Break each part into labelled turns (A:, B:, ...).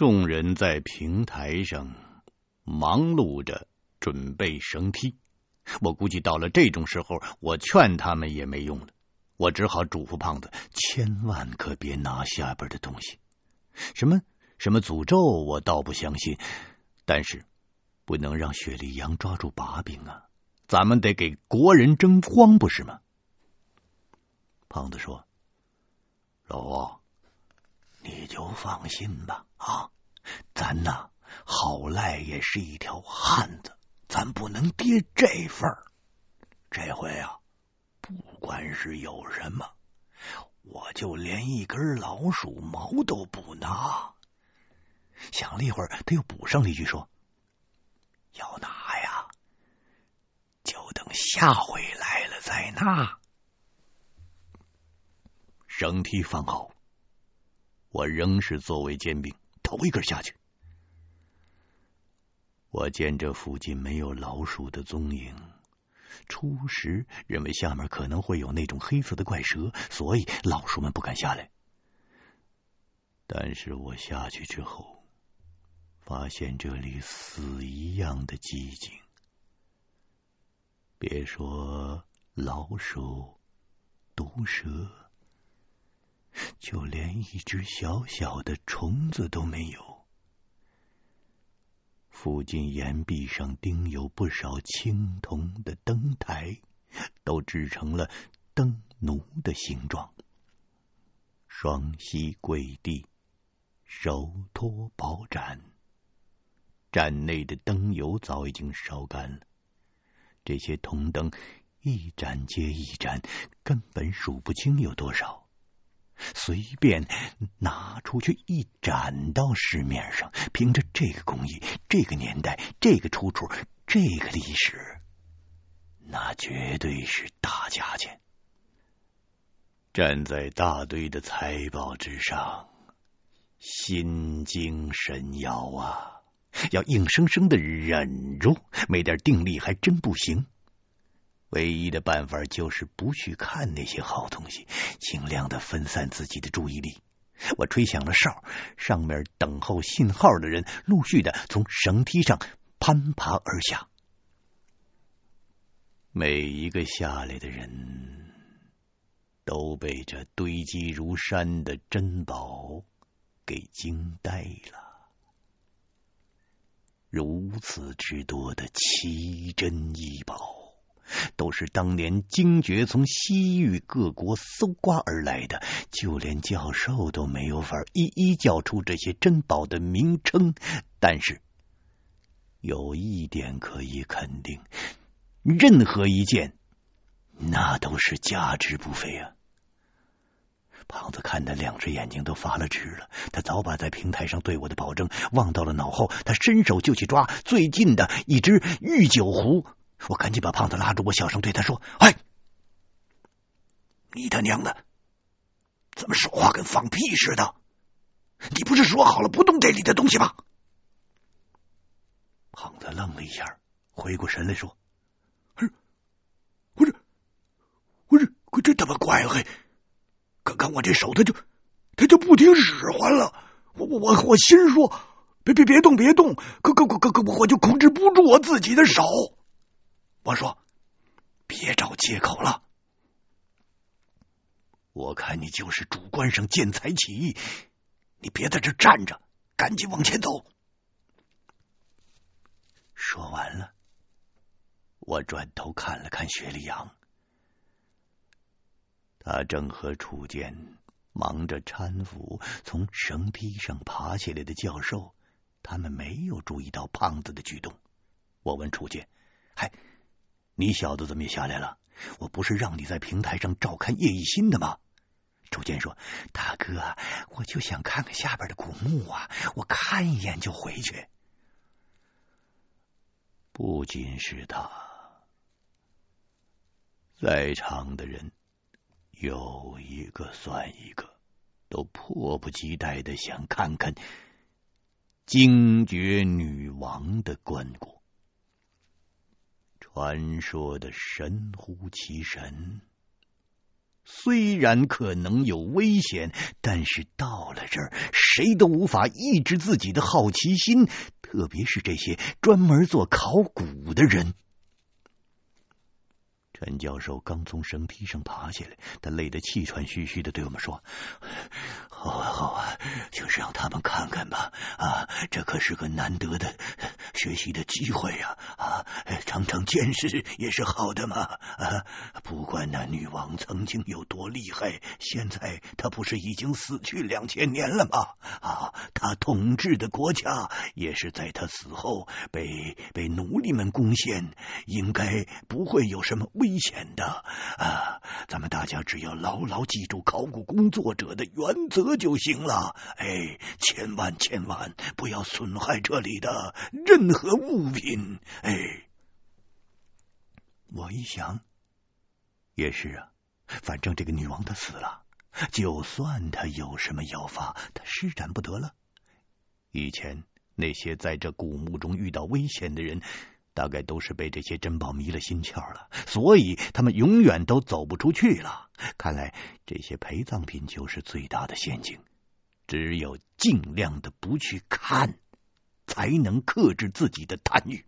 A: 众人在平台上忙碌着准备绳梯。我估计到了这种时候，我劝他们也没用了。我只好嘱咐胖子，千万可别拿下边的东西。什么什么诅咒，我倒不相信，但是不能让雪莉杨抓住把柄啊！咱们得给国人争光，不是吗？胖子说：“老王，你就放心吧啊，咱呐好赖也是一条汉子。”咱不能跌这份儿，这回啊，不管是有什么，我就连一根老鼠毛都不拿。想了一会儿，他又补上了一句说：“要拿呀，就等下回来了再拿。”绳梯放好，我仍是作为尖兵，头一根下去。我见这附近没有老鼠的踪影，初时认为下面可能会有那种黑色的怪蛇，所以老鼠们不敢下来。但是我下去之后，发现这里死一样的寂静，别说老鼠、毒蛇，就连一只小小的虫子都没有。附近岩壁上钉有不少青铜的灯台，都制成了灯奴的形状。双膝跪地，手托宝盏。盏内的灯油早已经烧干了，这些铜灯一盏接一盏，根本数不清有多少。随便拿出去一展到市面上，凭着这个工艺、这个年代、这个出处、这个历史，那绝对是大价钱。站在大堆的财宝之上，心惊神摇啊！要硬生生的忍住，没点定力还真不行。唯一的办法就是不去看那些好东西，尽量的分散自己的注意力。我吹响了哨，上面等候信号的人陆续的从绳梯上攀爬而下。每一个下来的人都被这堆积如山的珍宝给惊呆了，如此之多的奇珍异宝。都是当年精绝从西域各国搜刮而来的，就连教授都没有法一一叫出这些珍宝的名称。但是有一点可以肯定，任何一件，那都是价值不菲啊！胖子看的两只眼睛都发了直了，他早把在平台上对我的保证忘到了脑后，他伸手就去抓最近的一只玉酒壶。我赶紧把胖子拉住，我小声对他说：“哎，你他娘的，怎么说话跟放屁似的？你不是说好了不动这里的东西吗？”胖子愣了一下，回过神来说：“是，不是，不是，我真他妈怪嘿！刚刚我这手他就他就不听使唤了，我我我我心说别别别动别动，可可可可可我就控制不住我自己的手。”我说：“别找借口了，我看你就是主观上见财起意，你别在这站着，赶紧往前走。”说完了，我转头看了看雪莉杨，他正和楚剑忙着搀扶从绳梯上爬起来的教授，他们没有注意到胖子的举动。我问楚剑：“嗨。”你小子怎么也下来了？我不是让你在平台上照看叶一新的吗？楚剑说：“大哥，我就想看看下边的古墓啊，我看一眼就回去。”不仅是他，在场的人有一个算一个，都迫不及待的想看看精绝女王的棺椁。传说的神乎其神，虽然可能有危险，但是到了这儿，谁都无法抑制自己的好奇心，特别是这些专门做考古的人。陈教授刚从绳梯上爬下来，他累得气喘吁吁的对我们说：“好啊，好啊，就是让他们看看吧。啊，这可是个难得的学习的机会呀！啊，长长见识也是好的嘛。啊，不管那女王曾经有多厉害，现在她不是已经死去两千年了吗？啊，她统治的国家也是在她死后被被奴隶们攻陷，应该不会有什么危。”危险的啊！咱们大家只要牢牢记住考古工作者的原则就行了。哎，千万千万不要损害这里的任何物品。哎，我一想，也是啊，反正这个女王她死了，就算她有什么妖法，她施展不得了。以前那些在这古墓中遇到危险的人。大概都是被这些珍宝迷了心窍了，所以他们永远都走不出去了。看来这些陪葬品就是最大的陷阱，只有尽量的不去看，才能克制自己的贪欲。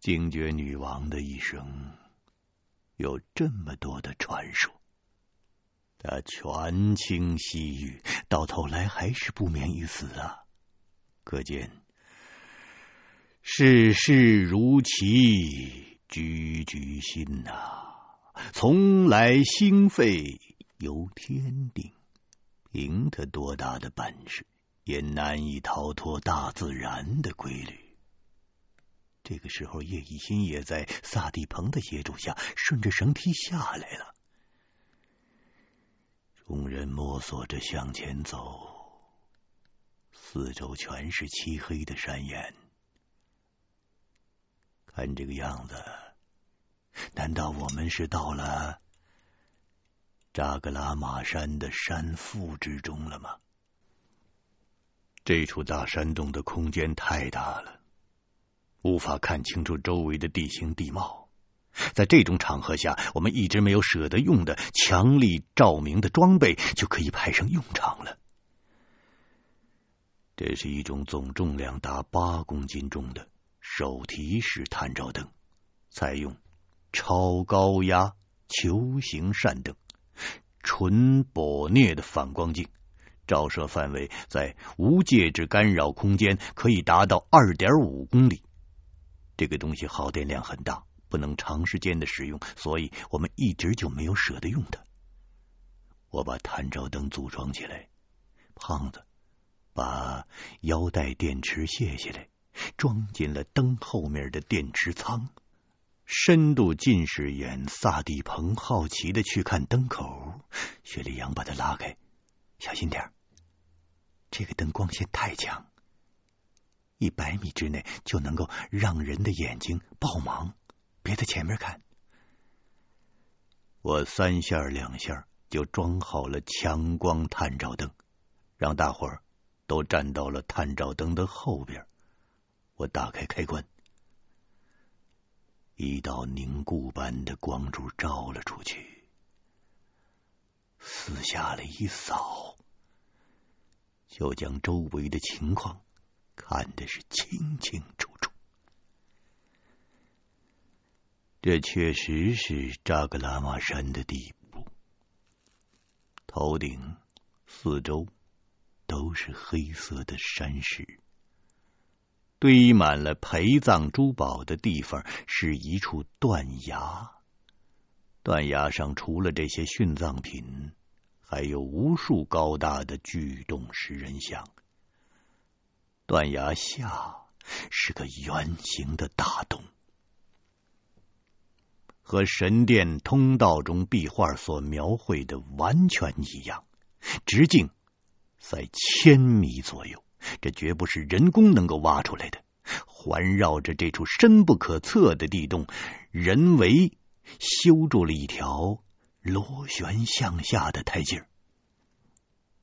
A: 精绝女王的一生有这么多的传说，她权倾西域，到头来还是不免一死啊！可见。世事如棋，局局新呐、从来兴废由天定。凭他多大的本事，也难以逃脱大自然的规律。这个时候，叶一心也在萨蒂鹏的协助下，顺着绳梯下来了。众人摸索着向前走，四周全是漆黑的山岩。看这个样子，难道我们是到了扎格拉玛山的山腹之中了吗？这处大山洞的空间太大了，无法看清楚周围的地形地貌。在这种场合下，我们一直没有舍得用的强力照明的装备就可以派上用场了。这是一种总重量达八公斤重的。手提式探照灯，采用超高压球形扇灯，纯铂镍的反光镜，照射范围在无介质干扰空间可以达到二点五公里。这个东西耗电量很大，不能长时间的使用，所以我们一直就没有舍得用它。我把探照灯组装起来，胖子把腰带电池卸下来。装进了灯后面的电池仓。深度近视眼萨蒂鹏好奇的去看灯口，雪莉杨把他拉开，小心点。这个灯光线太强，一百米之内就能够让人的眼睛爆盲。别在前面看。我三下两下就装好了强光探照灯，让大伙儿都站到了探照灯的后边。我打开开关，一道凝固般的光柱照了出去，四下里一扫，就将周围的情况看得是清清楚楚。这确实是扎格拉玛山的底部，头顶、四周都是黑色的山石。堆满了陪葬珠宝的地方是一处断崖，断崖上除了这些殉葬品，还有无数高大的巨洞石人像。断崖下是个圆形的大洞，和神殿通道中壁画所描绘的完全一样，直径在千米左右。这绝不是人工能够挖出来的。环绕着这处深不可测的地洞，人为修筑了一条螺旋向下的台阶。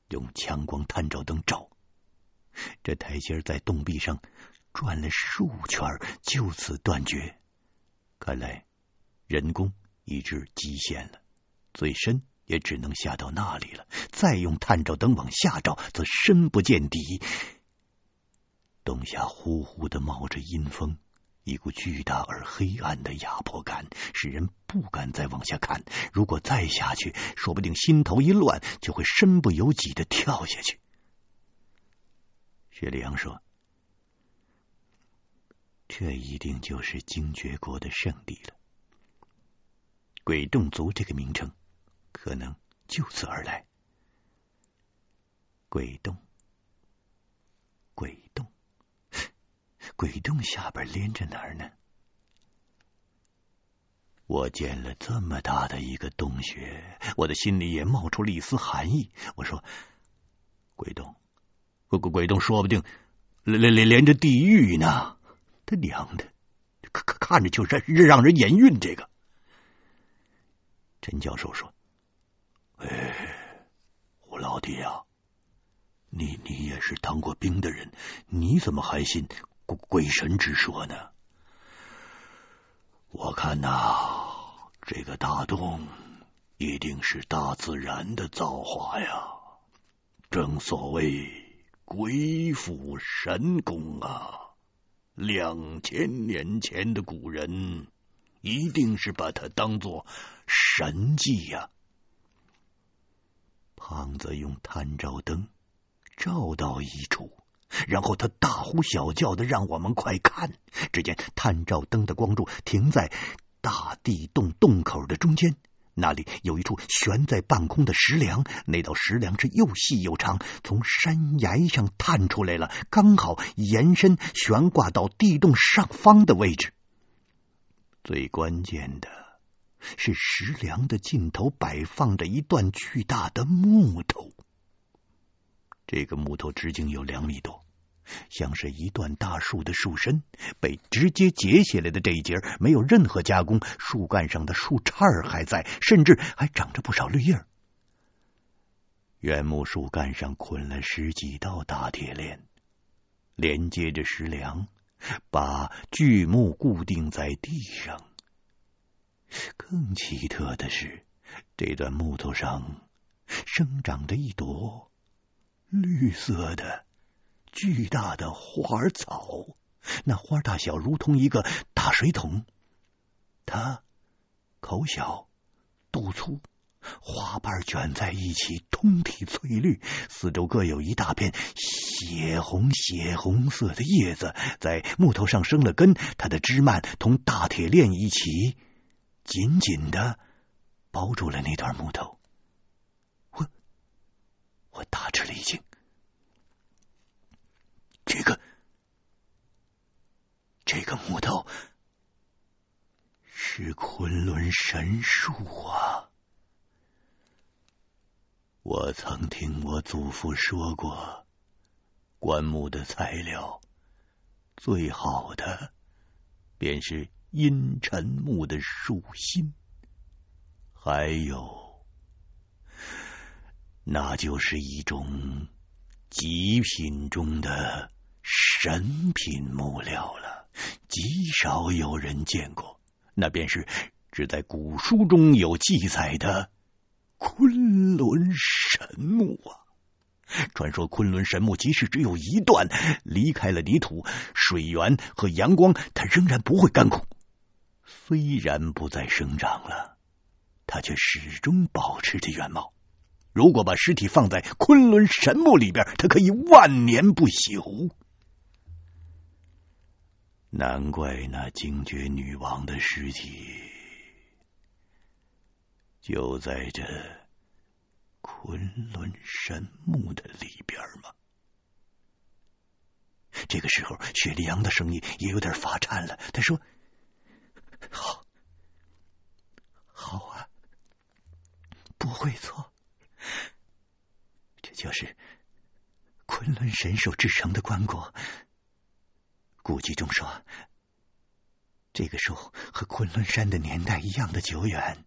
A: 用强光探照灯照，这台阶在洞壁上转了数圈，就此断绝。看来人工已至极限了，最深也只能下到那里了。再用探照灯往下照，则深不见底。洞下呼呼的冒着阴风，一股巨大而黑暗的压迫感，使人不敢再往下看。如果再下去，说不定心头一乱，就会身不由己的跳下去。雪里阳说：“这一定就是精绝国的圣地了。鬼洞族这个名称，可能就此而来。鬼洞，鬼洞。”鬼洞下边连着哪儿呢？我见了这么大的一个洞穴，我的心里也冒出了一丝寒意。我说：“鬼洞，鬼鬼鬼洞，说不定连连连着地狱呢。”他娘的，看看着就让让人眼晕。这个，陈教授说：“哎，胡老弟啊，你你也是当过兵的人，你怎么还信？”鬼神之说呢？我看呐，这个大洞一定是大自然的造化呀。正所谓鬼斧神工啊，两千年前的古人一定是把它当做神迹呀。胖子用探照灯照到一处。然后他大呼小叫的让我们快看。只见探照灯的光柱停在大地洞洞口的中间，那里有一处悬在半空的石梁，那道石梁是又细又长，从山崖上探出来了，刚好延伸悬挂到地洞上方的位置。最关键的是，石梁的尽头摆放着一段巨大的木头。这个木头直径有两米多，像是一段大树的树身，被直接截下来的这一截没有任何加工，树干上的树杈还在，甚至还长着不少绿叶。原木树干上捆了十几道大铁链，连接着石梁，把巨木固定在地上。更奇特的是，这段木头上生长着一朵。绿色的巨大的花儿草，那花大小如同一个大水桶。它口小，肚粗，花瓣卷在一起，通体翠绿，四周各有一大片血红血红色的叶子，在木头上生了根。它的枝蔓同大铁链一起，紧紧的包住了那段木头。我大吃了一惊，这个这个木头是昆仑神树啊！我曾听我祖父说过，棺木的材料最好的便是阴沉木的树心，还有。那就是一种极品中的神品木料了，极少有人见过。那便是只在古书中有记载的昆仑神木啊！传说昆仑神木即使只有一段，离开了泥土、水源和阳光，它仍然不会干枯。虽然不再生长了，它却始终保持着原貌。如果把尸体放在昆仑神木里边，它可以万年不朽。难怪那精绝女王的尸体就在这昆仑神木的里边吗？这个时候，雪莉杨的声音也有点发颤了。他说：“好，好啊，不会错。”这就是昆仑神兽制成的棺椁，古籍中说，这个树和昆仑山的年代一样的久远。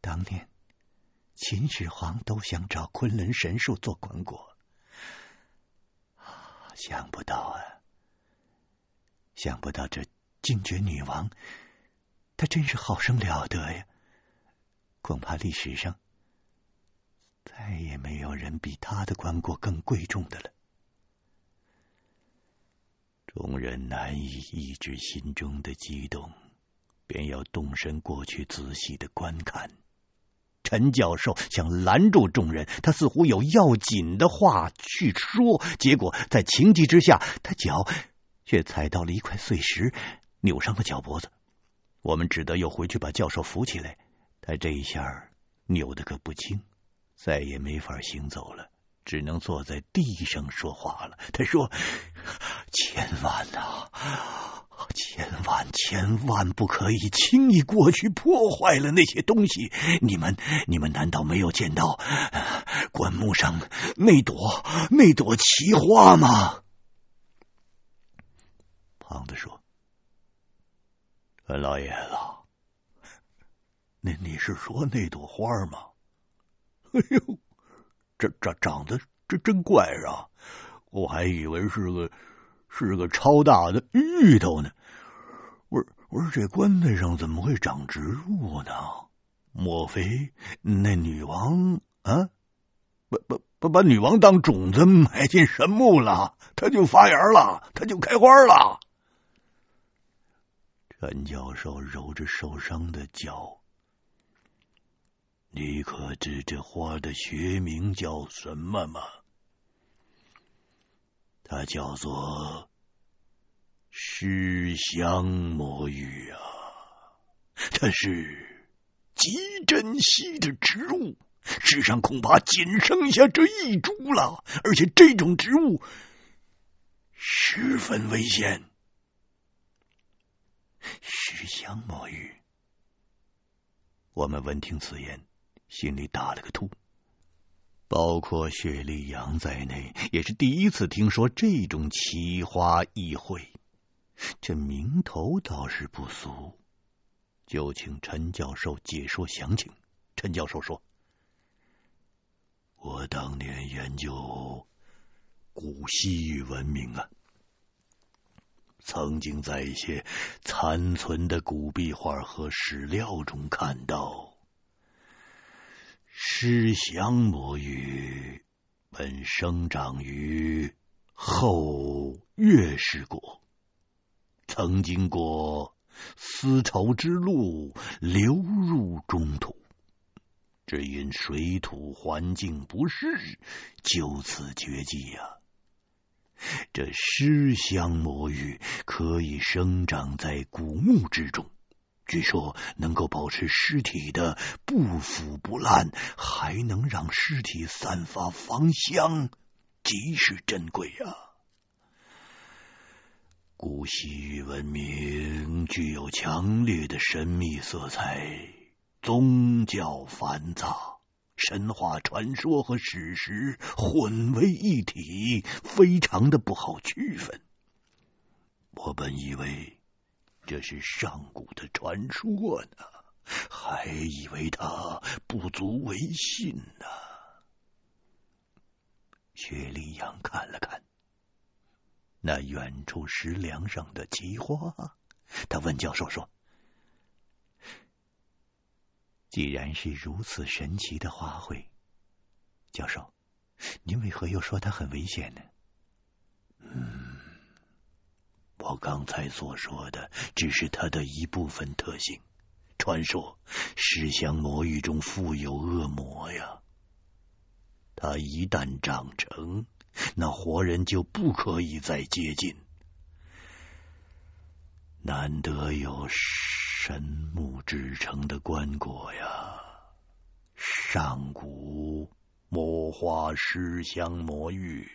A: 当年秦始皇都想找昆仑神树做棺椁，想不到啊，想不到这精绝女王她真是好生了得呀！恐怕历史上再也没有人比她的棺椁更贵重的了。众人难以抑制心中的激动，便要动身过去仔细的观看。陈教授想拦住众人，他似乎有要紧的话去说，结果在情急之下，他脚却踩到了一块碎石，扭伤了脚脖子。我们只得又回去把教授扶起来，他这一下扭得可不轻，再也没法行走了。只能坐在地上说话了。他说：“千万啊，千万千万不可以轻易过去破坏了那些东西。你们，你们难道没有见到棺木上那朵那朵奇花吗？”胖子说：“老爷子，那你是说那朵花吗？”哎呦！这长长得这真怪啊！我还以为是个是个超大的芋头呢。我说我说这棺材上怎么会长植物呢？莫非那女王啊，把把把把女王当种子埋进神木了，它就发芽了，它就开花了。陈教授揉着受伤的脚。你可知这花的学名叫什么吗？它叫做尸香魔芋啊！它是极珍稀的植物，世上恐怕仅剩下这一株了。而且这种植物十分危险。石香魔芋，我们闻听此言。心里打了个突，包括雪莉杨在内，也是第一次听说这种奇花异卉。这名头倒是不俗，就请陈教授解说详情。陈教授说：“我当年研究古西域文明啊，曾经在一些残存的古壁画和史料中看到。”尸香魔芋本生长于后月氏国，曾经过丝绸之路流入中土，只因水土环境不适，就此绝迹呀、啊。这尸香魔芋可以生长在古墓之中。据说能够保持尸体的不腐不烂，还能让尸体散发芳香，极是珍贵、啊。古西域文明具有强烈的神秘色彩，宗教繁杂，神话传说和史实混为一体，非常的不好区分。我本以为。这是上古的传说呢，还以为他不足为信呢。薛立阳看了看那远处石梁上的奇花，他问教授说：“既然是如此神奇的花卉，教授，您为何又说它很危险呢？”嗯。我刚才所说的只是它的一部分特性。传说尸香魔芋中富有恶魔呀，它一旦长成，那活人就不可以再接近。难得有神木制成的棺椁呀，上古魔花尸香魔芋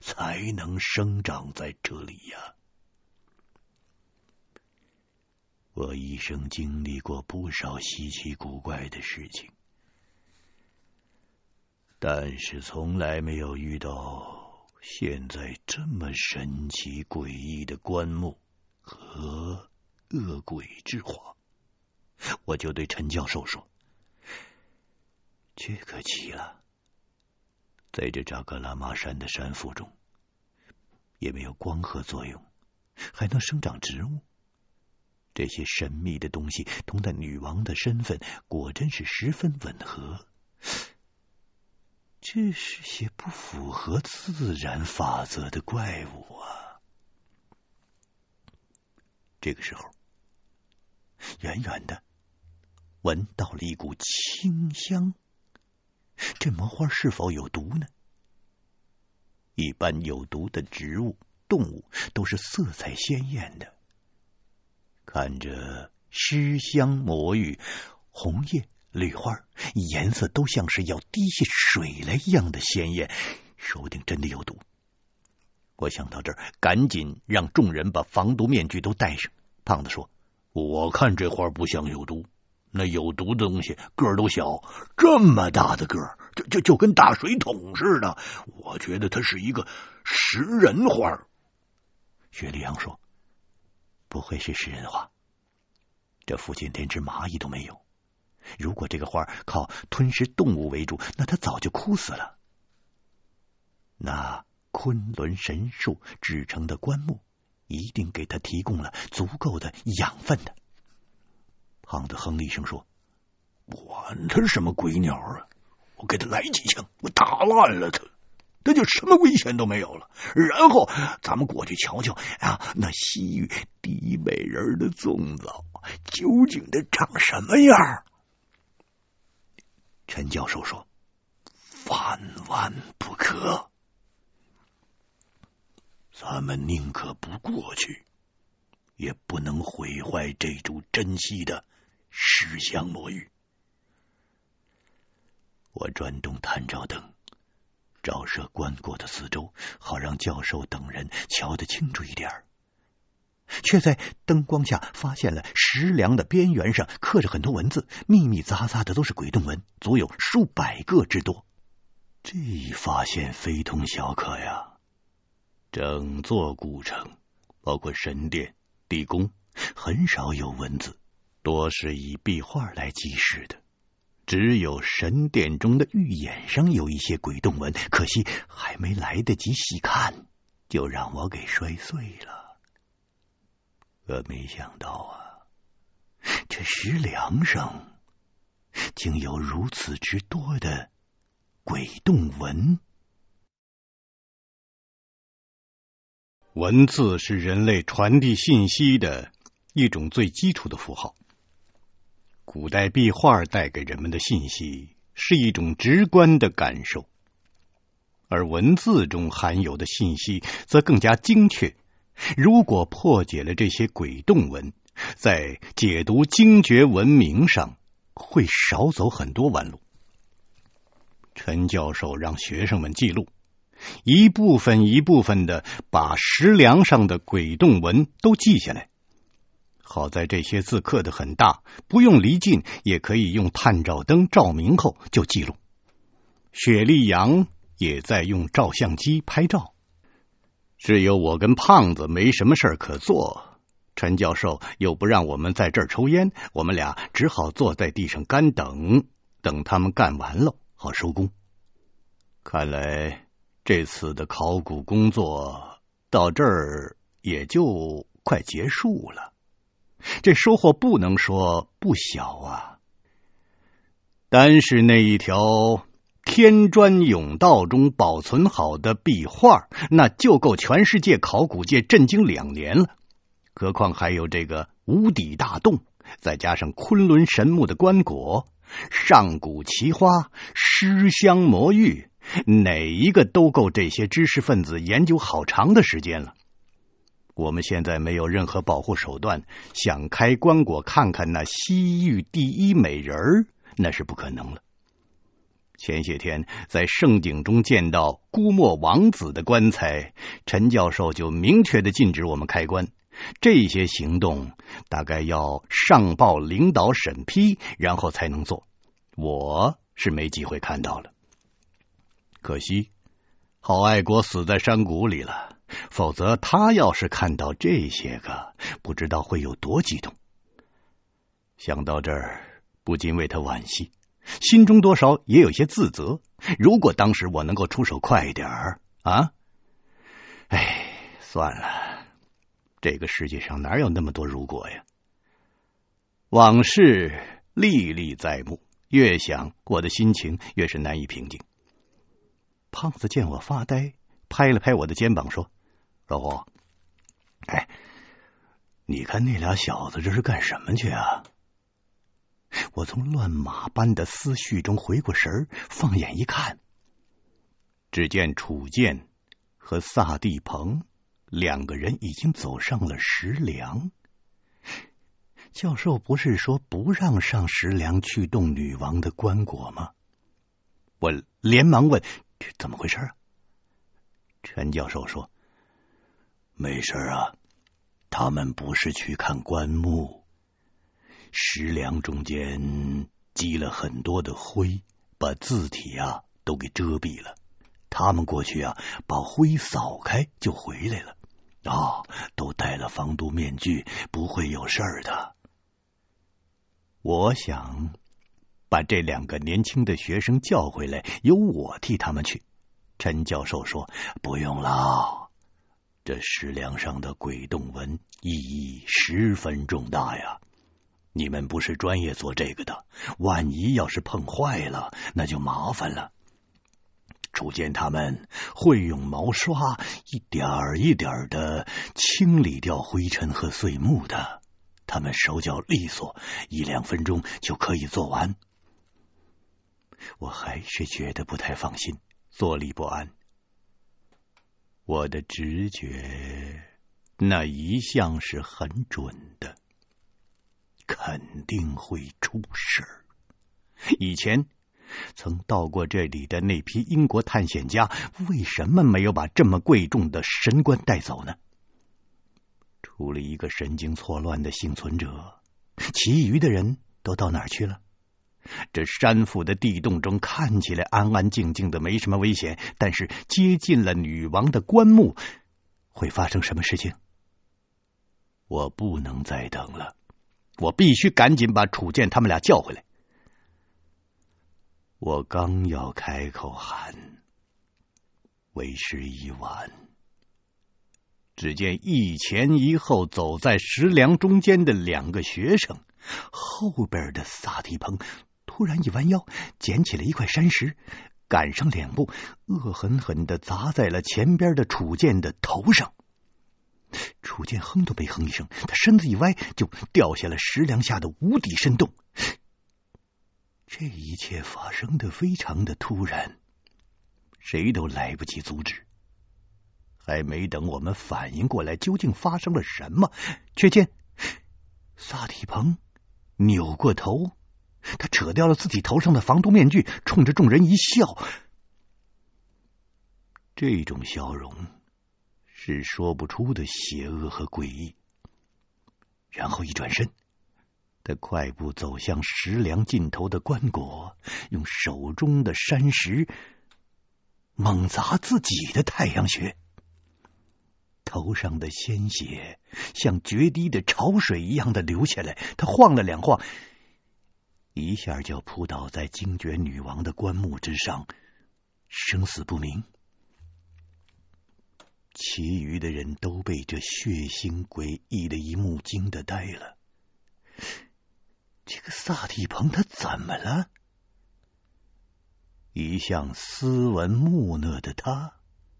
A: 才能生长在这里呀。我一生经历过不少稀奇古怪的事情，但是从来没有遇到现在这么神奇诡异的棺木和恶鬼之火。我就对陈教授说：“这可奇了，在这扎格拉玛山的山腹中，也没有光合作用，还能生长植物。”这些神秘的东西同那女王的身份果真是十分吻合。这是些不符合自然法则的怪物啊！这个时候，远远的闻到了一股清香。这魔花是否有毒呢？一般有毒的植物、动物都是色彩鲜艳的。看着尸香魔芋，红叶。绿花颜色都像是要滴下水来一样的鲜艳，说不定真的有毒。我想到这儿，赶紧让众人把防毒面具都戴上。胖子说：“我看这花不像有毒，那有毒的东西个儿都小，这么大的个儿，就就就跟大水桶似的。我觉得它是一个食人花。”雪莉杨说：“不会是食人花，这附近连只蚂蚁都没有。”如果这个花靠吞食动物为主，那它早就枯死了。那昆仑神树制成的棺木，一定给他提供了足够的养分的。胖子哼了一声说：“管他什么鬼鸟啊！我给他来几枪，我打烂了他，他就什么危险都没有了。然后咱们过去瞧瞧啊，那西域第一美人的粽子究竟得长什么样？”陈教授说：“万万不可！咱们宁可不过去，也不能毁坏这株珍稀的石香魔芋。”我转动探照灯，照射棺椁的四周，好让教授等人瞧得清楚一点。却在灯光下发现了石梁的边缘上刻着很多文字，密密匝匝的都是鬼洞文，足有数百个之多。这一发现非同小可呀！整座古城，包括神殿、地宫，很少有文字，多是以壁画来记事的。只有神殿中的玉眼上有一些鬼洞文，可惜还没来得及细看，就让我给摔碎了。可没想到啊，这石梁上竟有如此之多的鬼洞文。
B: 文字是人类传递信息的一种最基础的符号。古代壁画带给人们的信息是一种直观的感受，而文字中含有的信息则更加精确。如果破解了这些鬼动文，在解读精绝文明上会少走很多弯路。陈教授让学生们记录，一部分一部分的把石梁上的鬼洞文都记下来。好在这些字刻得很大，不用离近也可以用探照灯照明后就记录。雪莉杨也在用照相机拍照。只有我跟胖子没什么事可做，陈教授又不让我们在这儿抽烟，我们俩只好坐在地上干等，等他们干完了好收工。看来这次的考古工作到这儿也就快结束了，这收获不能说不小啊。单是那一条。天砖甬道中保存好的壁画，那就够全世界考古界震惊两年了。何况还有这个无底大洞，再加上昆仑神木的棺椁、上古奇花、尸香魔芋，哪一个都够这些知识分子研究好长的时间了。我们现在没有任何保护手段，想开棺椁看看那西域第一美人儿，那是不可能了。前些天在圣井中见到姑墨王子的棺材，陈教授就明确的禁止我们开棺。这些行动大概要上报领导审批，然后才能做。我是没机会看到了，可惜郝爱国死在山谷里了，否则他要是看到这些个，不知道会有多激动。想到这儿，不禁为他惋惜。心中多少也有些自责。如果当时我能够出手快一点儿啊！哎，算了，这个世界上哪有那么多如果呀？往事历历在目，越想我的心情越是难以平静。胖子见我发呆，拍了拍我的肩膀说：“老胡，哎，你看那俩小子这是干什么去啊？”我从乱马般的思绪中回过神儿，放眼一看，只见楚剑和萨地鹏两个人已经走上了石梁。教授不是说不让上石梁去动女王的棺椁吗？我连忙问：“这怎么回事啊？”陈教授说：“
A: 没事啊，他们不是去看棺木。”石梁中间积了很多的灰，把字体啊都给遮蔽了。他们过去啊，把灰扫开就回来了。啊、哦，都戴了防毒面具，不会有事儿的。
B: 我想把这两个年轻的学生叫回来，由我替他们去。陈教授说：“
A: 不用了，这石梁上的鬼洞纹意义十分重大呀。”你们不是专业做这个的，万一要是碰坏了，那就麻烦了。楚剑他们会用毛刷一点儿一点儿的清理掉灰尘和碎木的，他们手脚利索，一两分钟就可以做完。
B: 我还是觉得不太放心，坐立不安。我的直觉那一向是很准的。肯定会出事儿。以前曾到过这里的那批英国探险家，为什么没有把这么贵重的神棺带走呢？除了一个神经错乱的幸存者，其余的人都到哪儿去了？这山腹的地洞中看起来安安静静的，没什么危险，但是接近了女王的棺木，会发生什么事情？我不能再等了。我必须赶紧把楚剑他们俩叫回来。我刚要开口喊，为时已晚。只见一前一后走在石梁中间的两个学生，后边的萨提蓬突然一弯腰，捡起了一块山石，赶上两步，恶狠狠的砸在了前边的楚剑的头上。楚剑哼都没哼一声，他身子一歪，就掉下了石梁下的无底深洞。这一切发生的非常的突然，谁都来不及阻止。还没等我们反应过来究竟发生了什么，却见萨提鹏扭过头，他扯掉了自己头上的防毒面具，冲着众人一笑。这种笑容。是说不出的邪恶和诡异。然后一转身，他快步走向石梁尽头的棺椁，用手中的山石猛砸自己的太阳穴，头上的鲜血像决堤的潮水一样的流下来。他晃了两晃，一下就扑倒在精绝女王的棺木之上，生死不明。其余的人都被这血腥诡异的一幕惊得呆了。这个萨蒂蓬他怎么了？一向斯文木讷的他，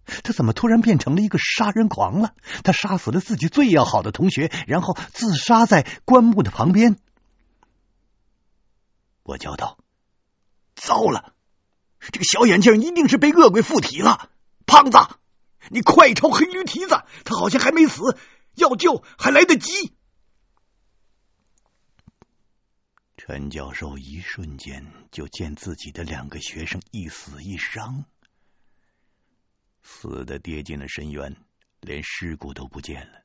B: 他怎么突然变成了一个杀人狂了？他杀死了自己最要好的同学，然后自杀在棺木的旁边。我叫道：“糟了！这个小眼镜一定是被恶鬼附体了，胖子！”你快朝黑驴蹄子，他好像还没死，要救还来得及。陈教授一瞬间就见自己的两个学生一死一伤，死的跌进了深渊，连尸骨都不见了；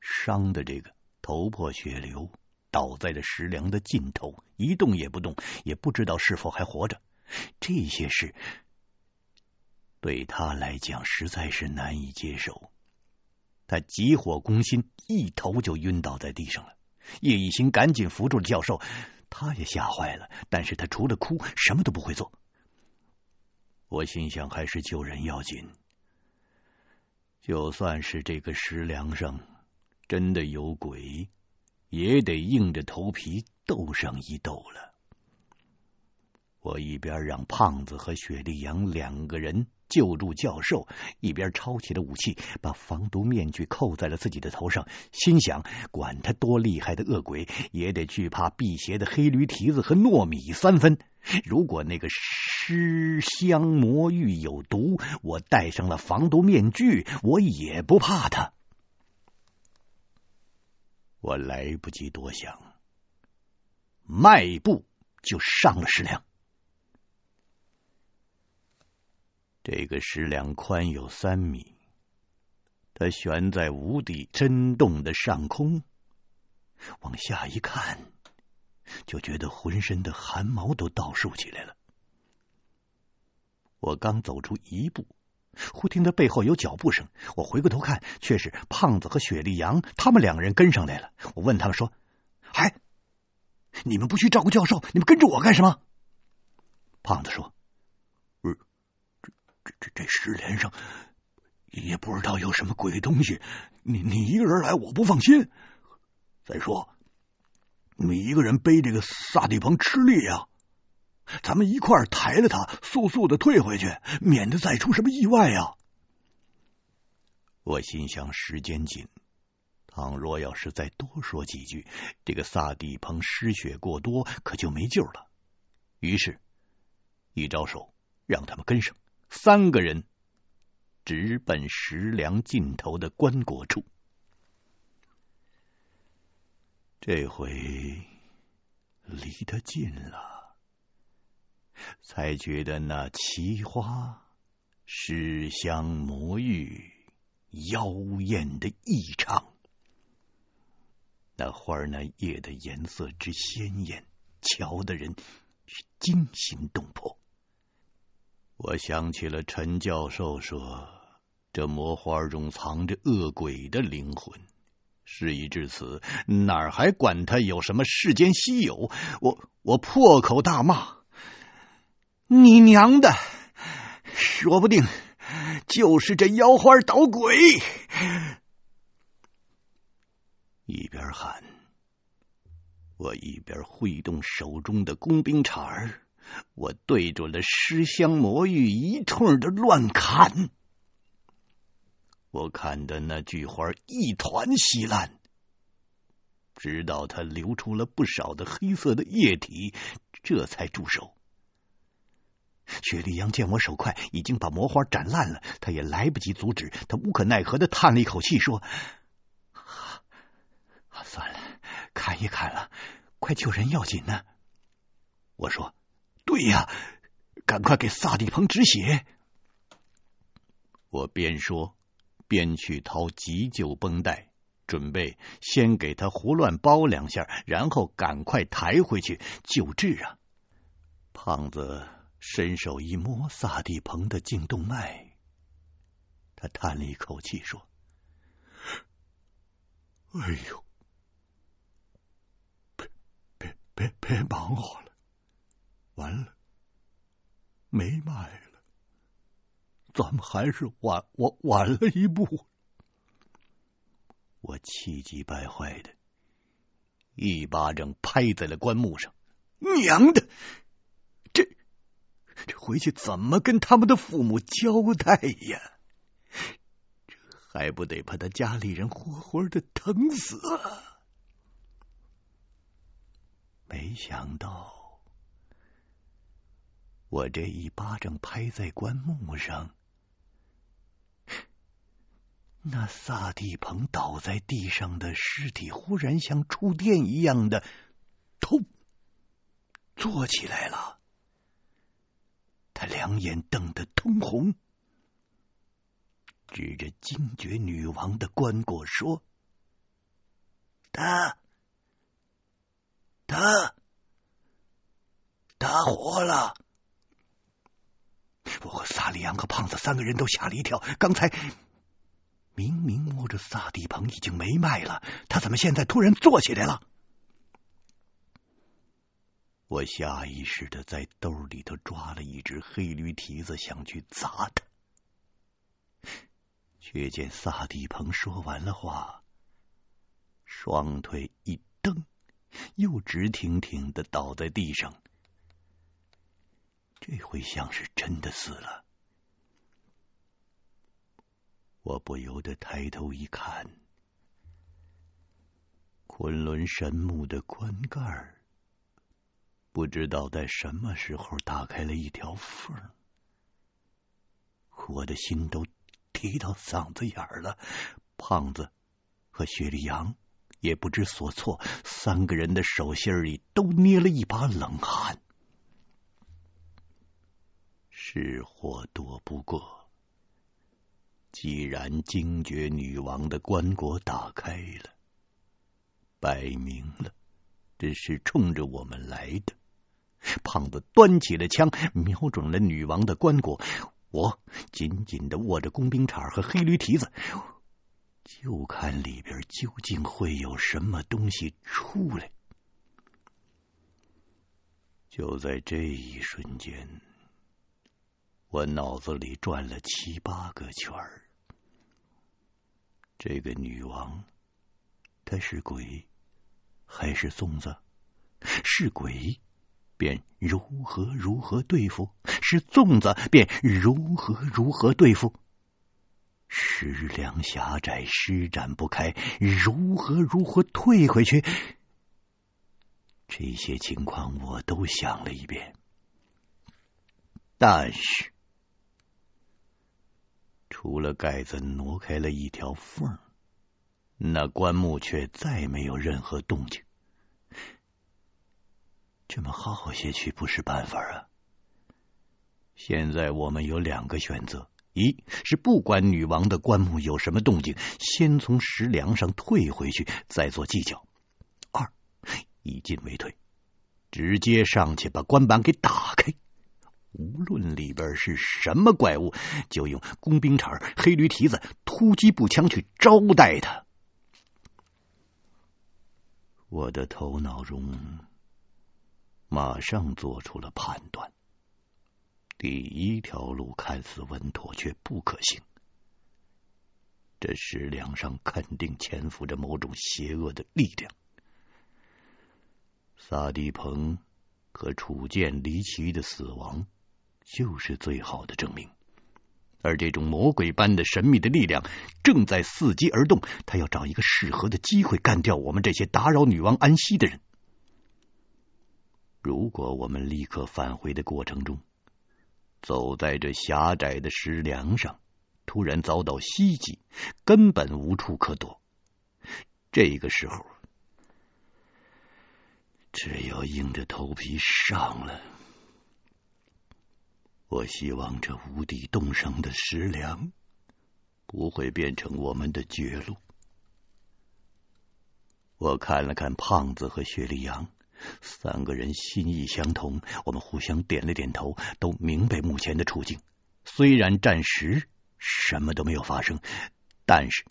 B: 伤的这个头破血流，倒在了石梁的尽头，一动也不动，也不知道是否还活着。这些事。对他来讲实在是难以接受，他急火攻心，一头就晕倒在地上了。叶一行赶紧扶住了教授，他也吓坏了，但是他除了哭什么都不会做。我心想，还是救人要紧。就算是这个石梁上真的有鬼，
A: 也得硬着头皮斗上一斗了。我一边让胖子和雪莉杨两个人救助教授，一边抄起了武器，把防毒面具扣在了自己的头上，心想：管他多厉害的恶鬼，也得惧怕辟邪的黑驴蹄子和糯米三分。如果那个尸香魔芋有毒，我戴上了防毒面具，我也不怕他。我来不及多想，迈步就上了石梁。这个石梁宽有三米，它悬在无底深洞的上空，往下一看，就觉得浑身的汗毛都倒竖起来了。我刚走出一步，忽听得背后有脚步声，我回过头看，却是胖子和雪莉杨，他们两个人跟上来了。我问他们说：“嗨，你们不去照顾教授，你们跟着我干什么？”胖子说。这这这这石连上也不知道有什么鬼东西，你你一个人来我不放心。再说，你们一个人背这个萨蒂鹏吃力呀，咱们一块抬了他，速速的退回去，免得再出什么意外呀。我心想，时间紧，倘若要是再多说几句，这个萨蒂彭失血过多，可就没救了。于是，一招手，让他们跟上。三个人直奔石梁尽头的棺椁处。这回离得近了，才觉得那奇花、尸香魔芋妖艳的异常。那花儿那叶的颜色之鲜艳，瞧得人是惊心动魄。我想起了陈教授说，这魔花中藏着恶鬼的灵魂。事已至此，哪儿还管他有什么世间稀有？我我破口大骂：“你娘的！说不定就是这妖花捣鬼！”一边喊，我一边挥动手中的工兵铲儿。我对准了尸香魔芋一通的乱砍，我看的那菊花一团稀烂，直到它流出了不少的黑色的液体，这才住手。雪莉杨见我手快，已经把魔花斩烂了，他也来不及阻止，他无可奈何的叹了一口气，说：“算了，砍一砍了，快救人要紧呢。”我说。对呀，赶快给萨蒂彭止血！我边说边去掏急救绷带，准备先给他胡乱包两下，然后赶快抬回去救治啊！胖子伸手一摸萨蒂鹏的颈动脉，他叹了一口气说：“哎呦，别别别别忙活了！”完了，没脉了，咱们还是晚晚晚了一步。我气急败坏的一巴掌拍在了棺木上，娘的，这回去怎么跟他们的父母交代呀？这还不得把他家里人活活的疼死？啊没想到。我这一巴掌拍在棺木上，那萨蒂鹏倒在地上的尸体忽然像触电一样的，痛坐起来了。他两眼瞪得通红，指着精绝女王的棺椁说：“他，他，他活了。”我和萨里昂和胖子三个人都吓了一跳。刚才明明摸着萨蒂彭已经没脉了，他怎么现在突然坐起来了？我下意识的在兜里头抓了一只黑驴蹄子，想去砸他，却见萨蒂鹏说完了话，双腿一蹬，又直挺挺的倒在地上。这回像是真的死了。我不由得抬头一看，昆仑神墓的棺盖不知道在什么时候打开了一条缝，我的心都提到嗓子眼儿了。胖子和雪莉杨也不知所措，三个人的手心里都捏了一把冷汗。是或躲不过，既然精绝女王的棺椁打开了，摆明了这是冲着我们来的。胖子端起了枪，瞄准了女王的棺椁。我紧紧的握着工兵铲和黑驴蹄子，就看里边究竟会有什么东西出来。就在这一瞬间，我脑子里转了七八个圈儿。这个女王，她是鬼还是粽子？是鬼，便如何如何对付；是粽子，便如何如何对付。食粮狭窄，施展不开，如何如何退回去？这些情况我都想了一遍，但是除了盖子挪开了一条缝，那棺木却再没有任何动静。这么耗下去不是办法啊！现在我们有两个选择：一是不管女王的棺木有什么动静，先从石梁上退回去，再做计较；二以进为退，直接上去把棺板给打开，无论里边是什么怪物，就用工兵铲、黑驴蹄子、突击步枪去招待他。我的头脑中。马上做出了判断。第一条路看似稳妥，却不可行。这石梁上肯定潜伏着某种邪恶的力量。萨迪鹏和楚剑离奇的死亡，就是最好的证明。而这种魔鬼般的神秘的力量，正在伺机而动。他要找一个适合的机会，干掉我们这些打扰女王安息的人。如果我们立刻返回的过程中，走在这狭窄的石梁上，突然遭到袭击，根本无处可躲。这个时候，只有硬着头皮上了。我希望这无底洞上的石梁不会变成我们的绝路。我看了看胖子和雪莉杨。三个人心意相通，我们互相点了点头，都明白目前的处境。虽然暂时什么都没有发生，但是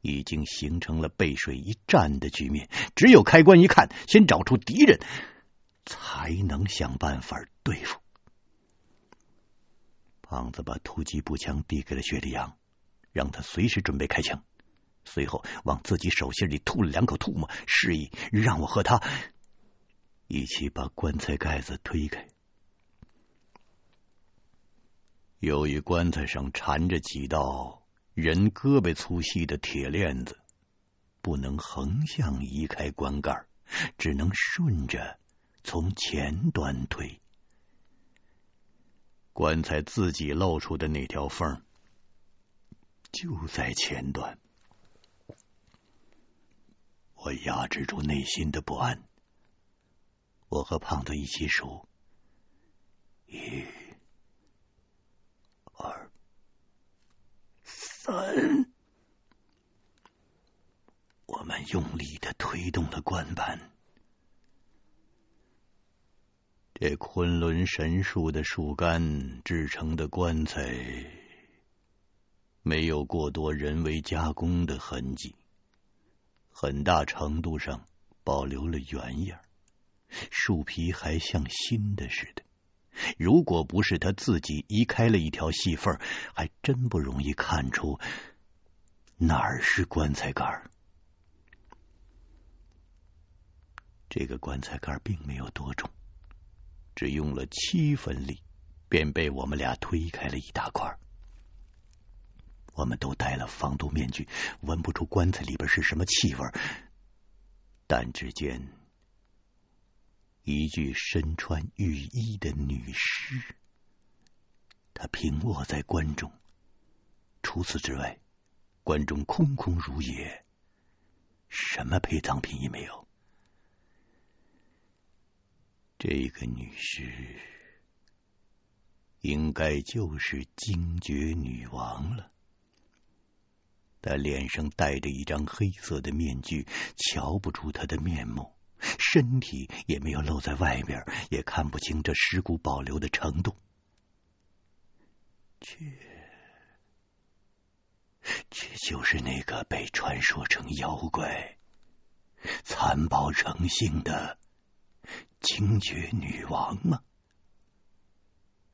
A: 已经形成了背水一战的局面。只有开棺一看，先找出敌人，才能想办法对付。胖子把突击步枪递给了雪莉杨，让他随时准备开枪。随后往自己手心里吐了两口唾沫，示意让我和他。一起把棺材盖子推开。由于棺材上缠着几道人胳膊粗细的铁链子，不能横向移开棺盖，只能顺着从前端推。棺材自己露出的那条缝，就在前端。我压制住内心的不安。我和胖子一起数：一、二、三。我们用力的推动了棺板。这昆仑神树的树干制成的棺材，没有过多人为加工的痕迹，很大程度上保留了原样。树皮还像新的似的，如果不是他自己移开了一条细缝，还真不容易看出哪儿是棺材盖。这个棺材盖并没有多重，只用了七分力，便被我们俩推开了一大块。我们都戴了防毒面具，闻不出棺材里边是什么气味，但只见一具身穿浴衣的女尸，她平卧在棺中。除此之外，棺中空空如也，什么陪葬品也没有。这个女尸应该就是精绝女王了。她脸上戴着一张黑色的面具，瞧不出她的面目，身体也没有露在外面，也看不清这尸骨保留的程度。这，这就是那个被传说成妖怪、残暴成性的精绝女王吗？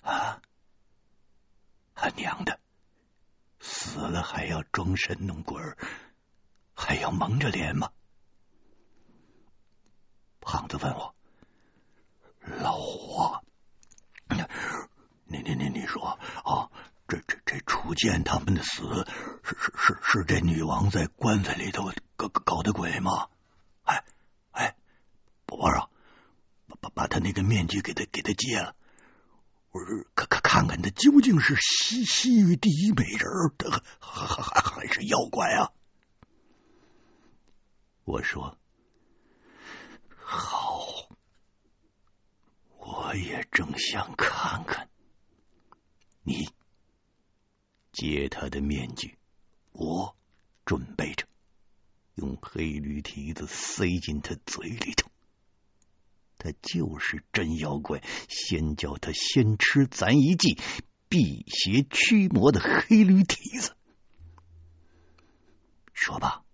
A: 啊！他娘的！死了还要装神弄鬼，还要蒙着脸吗？胖子问我：“老华，你你你你说啊，这这这楚剑他们的死是是是是这女王在棺材里头搞搞的鬼吗？哎哎，宝宝啊，把把把他那个面具给他给他揭了。”我说：“看看看看，他究竟是西西域第一美人，他还还还还是妖怪啊？”我说：“好，我也正想看看。你揭他的面具，我准备着用黑驴蹄子塞进他嘴里头。”他就是真妖怪，先叫他先吃咱一记辟邪驱魔的黑驴蹄子。说吧，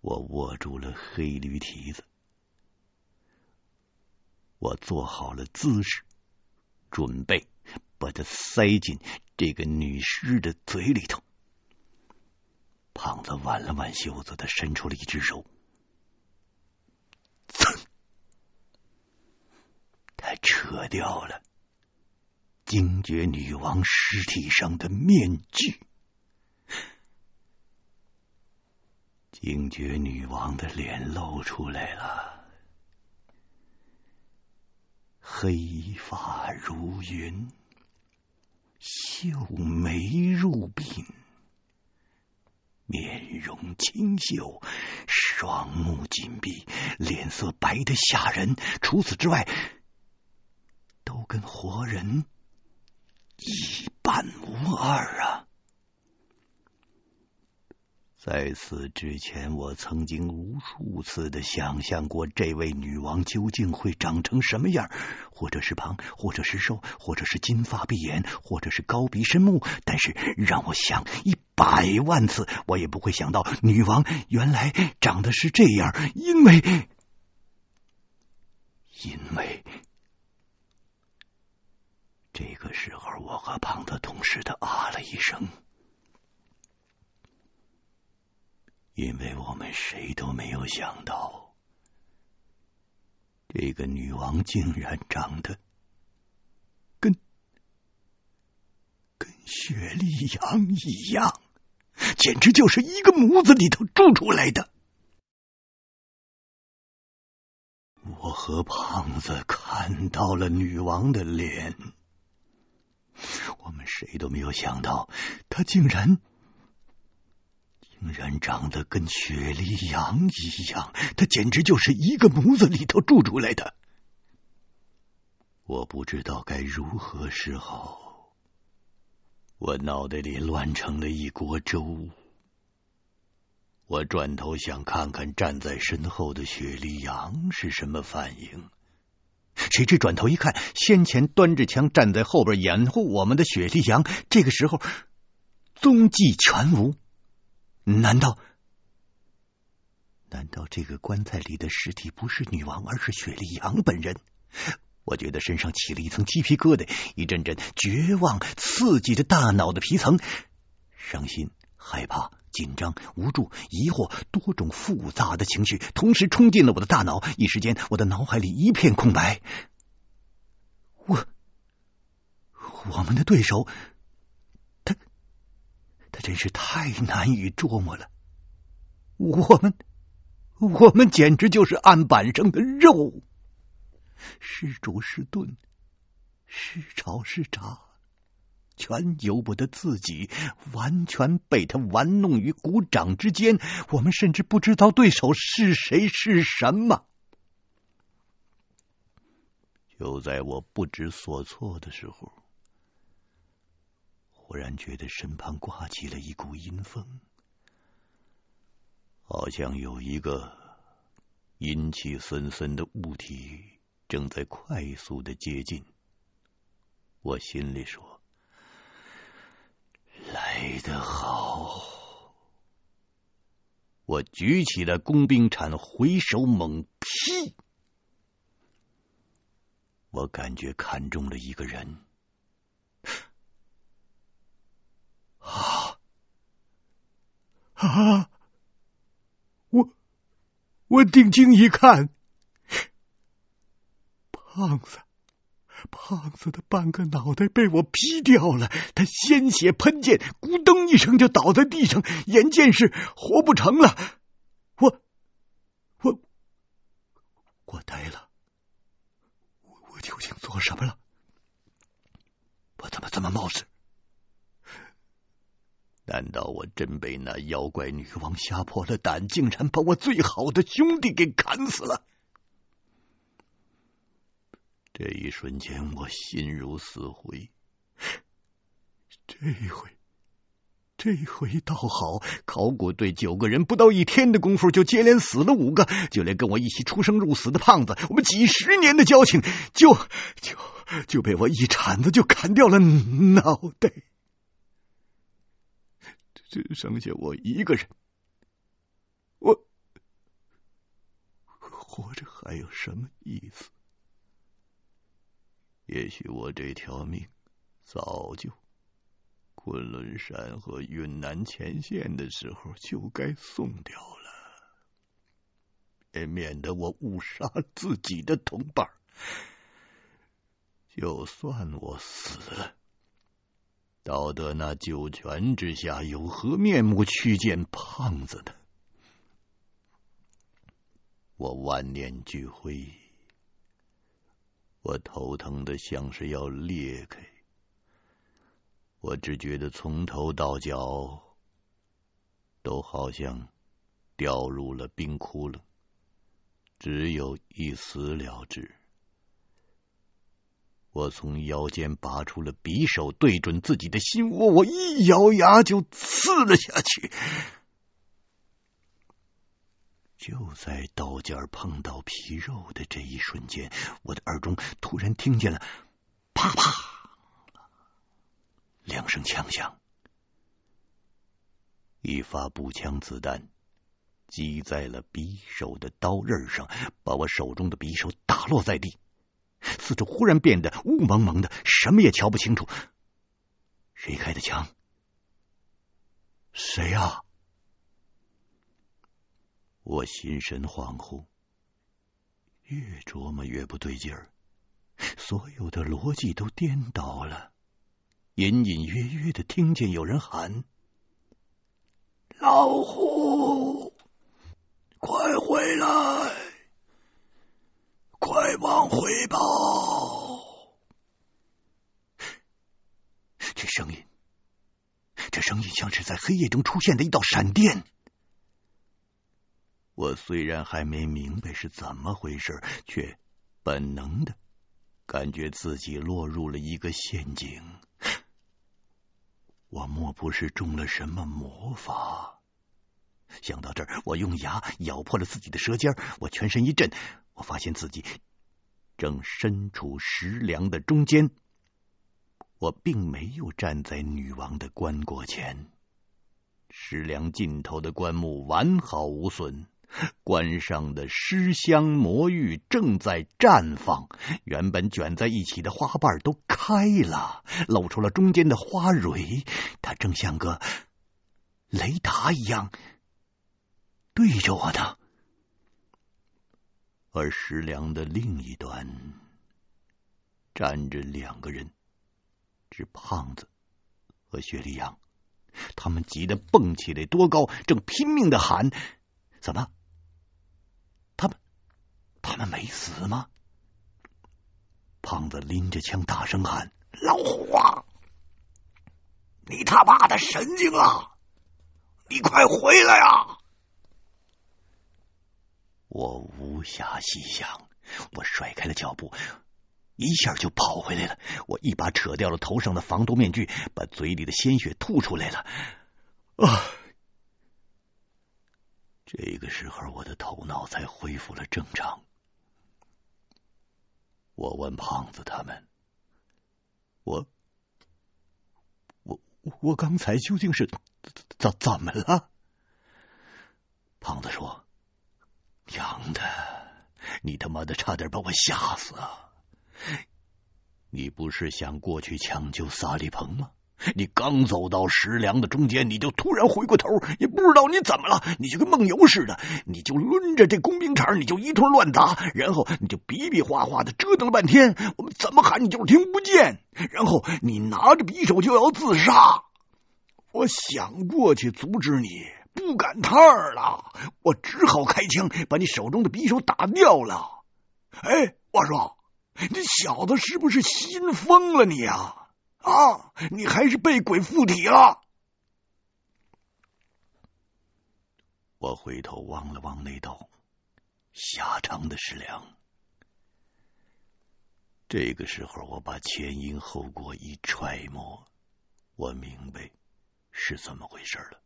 A: 我握住了黑驴蹄子，我做好了姿势，准备把它塞进这个女尸的嘴里头。胖子挽了挽袖子，他伸出了一只手。他扯掉了惊觉女王尸体上的面具，惊觉女王的脸露出来了，黑发如云，秀眉如鬓，面容清秀，双目紧闭，脸色白得吓人。除此之外，都跟活人一般无二啊！在此之前，我曾经无数次的想象过这位女王究竟会长成什么样，或者是胖，或者是瘦，或者是金发碧眼，或者是高鼻深目。但是让我想一百万次，我也不会想到女王原来长得是这样，因为，因为。这个时候，我和胖子同时的啊了一声，因为我们谁都没有想到，这个女王竟然长得跟跟雪莉杨一样，简直就是一个模子里头蛀出来的。我和胖子看到了女王的脸。我们谁都没有想到，她竟然竟然长得跟雪莉杨一样，他简直就是一个模子里头铸出来的。我不知道该如何是好，我脑袋里乱成了一锅粥。我转头想看看站在身后的雪莉杨是什么反应。谁知转头一看，先前端着枪站在后边掩护我们的雪莉杨，这个时候踪迹全无。难道？难道这个棺材里的尸体不是女王，而是雪莉杨本人？我觉得身上起了一层鸡皮疙瘩，一阵阵绝望刺激着大脑的皮层，伤心、害怕、紧张、无助、疑惑，多种复杂的情绪同时冲进了我的大脑，一时间，我的脑海里一片空白。我，我们的对手，真是太难以捉摸了。我们，我们简直就是案板上的肉，是煮是炖，是炒是炸。全由不得自己，完全被他玩弄于股掌之间。我们甚至不知道对手是谁是什么。就在我不知所措的时候，忽然觉得身旁刮起了一股阴风，好像有一个阴气森森的物体正在快速的接近。我心里说。来得好！我举起了工兵铲，回手猛劈。我感觉看中了一个人。啊！我我定睛一看，胖子。胖子的半个脑袋被我劈掉了，他鲜血喷溅，咕噔一声就倒在地上，眼见是活不成了。我，我，我呆了，我究竟做什么了？我怎么这么冒失？难道我真被那妖怪女王吓破了胆，竟然把我最好的兄弟给砍死了？这一瞬间，我心如死灰。这一回，这一回倒好，考古队九个人不到一天的功夫就接连死了五个，就连跟我一起出生入死的胖子，我们几十年的交情，就就就被我一铲子就砍掉了脑袋，只剩下我一个人。我活着还有什么意思？也许我这条命早就昆仑山和云南前线的时候就该送掉了，也免得我误杀自己的同伴。就算我死了，道德那九泉之下有何面目去见胖子呢？我万念俱灰。我头疼的像是要裂开，我只觉得从头到脚都好像掉入了冰窟窿，只有一死了之。我从腰间拔出了匕首，对准自己的心窝，我一咬牙就刺了下去。就在刀尖碰到皮肉的这一瞬间，我的耳中突然听见了啪啪两声枪响，一发步枪子弹击在了匕首的刀刃上，把我手中的匕首打落在地。四周忽然变得雾蒙蒙的，什么也瞧不清楚。谁开的枪？谁啊？我心神恍惚，越琢磨越不对劲儿，所有的逻辑都颠倒了。隐隐约约的听见有人喊：“老胡，快回来，快往回跑！”这声音，这声音像是在黑夜中出现的一道闪电。我虽然还没明白是怎么回事，却本能的感觉自己落入了一个陷阱。我莫不是中了什么魔法？想到这儿，我用牙咬破了自己的舌尖，我全身一震，我发现自己正身处石梁的中间。我并没有站在女王的棺椁前，石梁尽头的棺木完好无损。棺上的尸香魔芋正在绽放，原本卷在一起的花瓣都开了，露出了中间的花蕊。它正像个雷达一样对着我呢。而石梁的另一端站着两个人，是胖子和雪莉杨。他们急得蹦起来，多高，正拼命的喊：“怎么？他们他们没死吗？”胖子拎着枪，大声喊：“老虎啊！你他妈的神经啊！你快回来啊！”我无暇细想，我甩开了脚步，一下就跑回来了。我一把扯掉了头上的防毒面具，把嘴里的鲜血吐出来了。啊！这个时候，我的头脑才恢复了正常。我问胖子他们：“我，我，我刚才究竟是怎怎么了？”胖子说。娘的！你他妈的差点把我吓死啊！你不是想过去抢救萨利鹏吗？你刚走到石梁的中间，你就突然回过头，也不知道你怎么了，你就跟梦游似的，你就抡着这工兵铲，你就一通乱砸，然后你就比比划划的折腾了半天，我们怎么喊你就是听不见，然后你拿着匕首就要自杀，我想过去阻止你。不赶趟儿了，我只好开枪把你手中的匕首打掉了。哎，我说，你小子是不是心疯了你啊？啊，你还是被鬼附体了？我回头望了望那道狭长的石梁，这个时候我把前因后果一揣摩，我明白是怎么回事了。